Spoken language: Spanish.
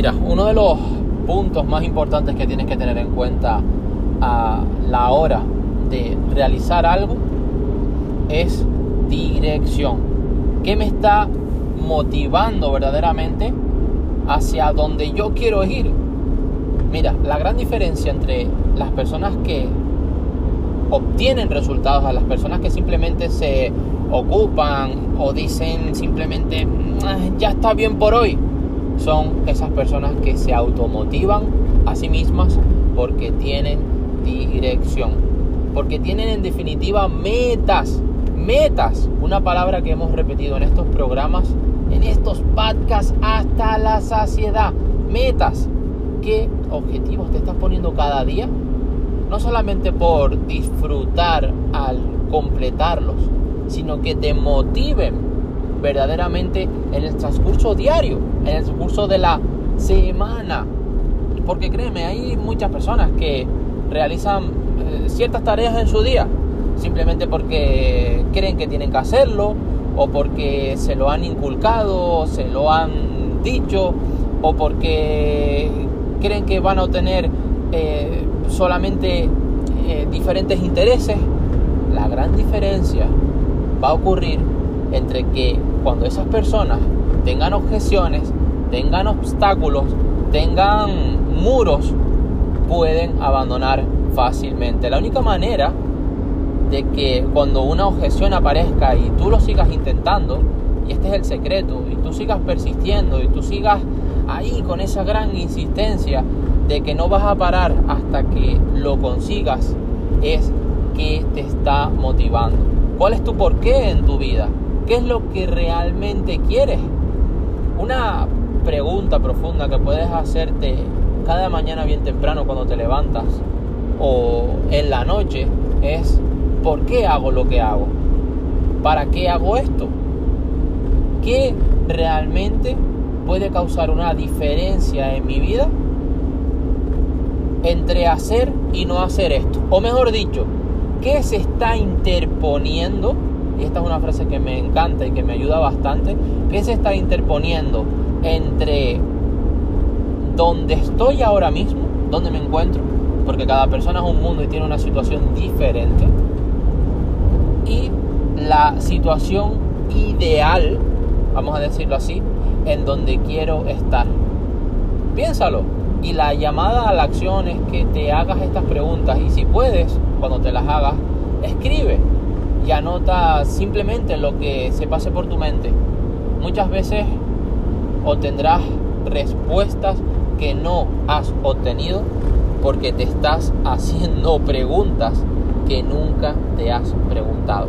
Mira, uno de los puntos más importantes que tienes que tener en cuenta a la hora de realizar algo es dirección. ¿Qué me está motivando verdaderamente hacia donde yo quiero ir? Mira, la gran diferencia entre las personas que obtienen resultados a las personas que simplemente se ocupan o dicen simplemente ah, ya está bien por hoy son esas personas que se automotivan a sí mismas porque tienen dirección, porque tienen en definitiva metas, metas, una palabra que hemos repetido en estos programas, en estos podcasts hasta la saciedad, metas. ¿Qué objetivos te estás poniendo cada día? No solamente por disfrutar al completarlos, sino que te motiven verdaderamente en el transcurso diario, en el transcurso de la semana. Porque créeme, hay muchas personas que realizan eh, ciertas tareas en su día, simplemente porque creen que tienen que hacerlo, o porque se lo han inculcado, se lo han dicho, o porque creen que van a obtener eh, solamente eh, diferentes intereses. La gran diferencia va a ocurrir entre que cuando esas personas tengan objeciones, tengan obstáculos, tengan muros, pueden abandonar fácilmente. La única manera de que cuando una objeción aparezca y tú lo sigas intentando, y este es el secreto, y tú sigas persistiendo, y tú sigas ahí con esa gran insistencia de que no vas a parar hasta que lo consigas, es que te está motivando. ¿Cuál es tu porqué en tu vida? ¿Qué es lo que realmente quieres? Una pregunta profunda que puedes hacerte cada mañana bien temprano cuando te levantas o en la noche es ¿por qué hago lo que hago? ¿Para qué hago esto? ¿Qué realmente puede causar una diferencia en mi vida entre hacer y no hacer esto? O mejor dicho, ¿qué se está interponiendo y esta es una frase que me encanta y que me ayuda bastante, que se está interponiendo entre donde estoy ahora mismo, donde me encuentro, porque cada persona es un mundo y tiene una situación diferente, y la situación ideal, vamos a decirlo así, en donde quiero estar. Piénsalo. Y la llamada a la acción es que te hagas estas preguntas y si puedes, cuando te las hagas, escribe y anota simplemente lo que se pase por tu mente. Muchas veces obtendrás respuestas que no has obtenido porque te estás haciendo preguntas que nunca te has preguntado.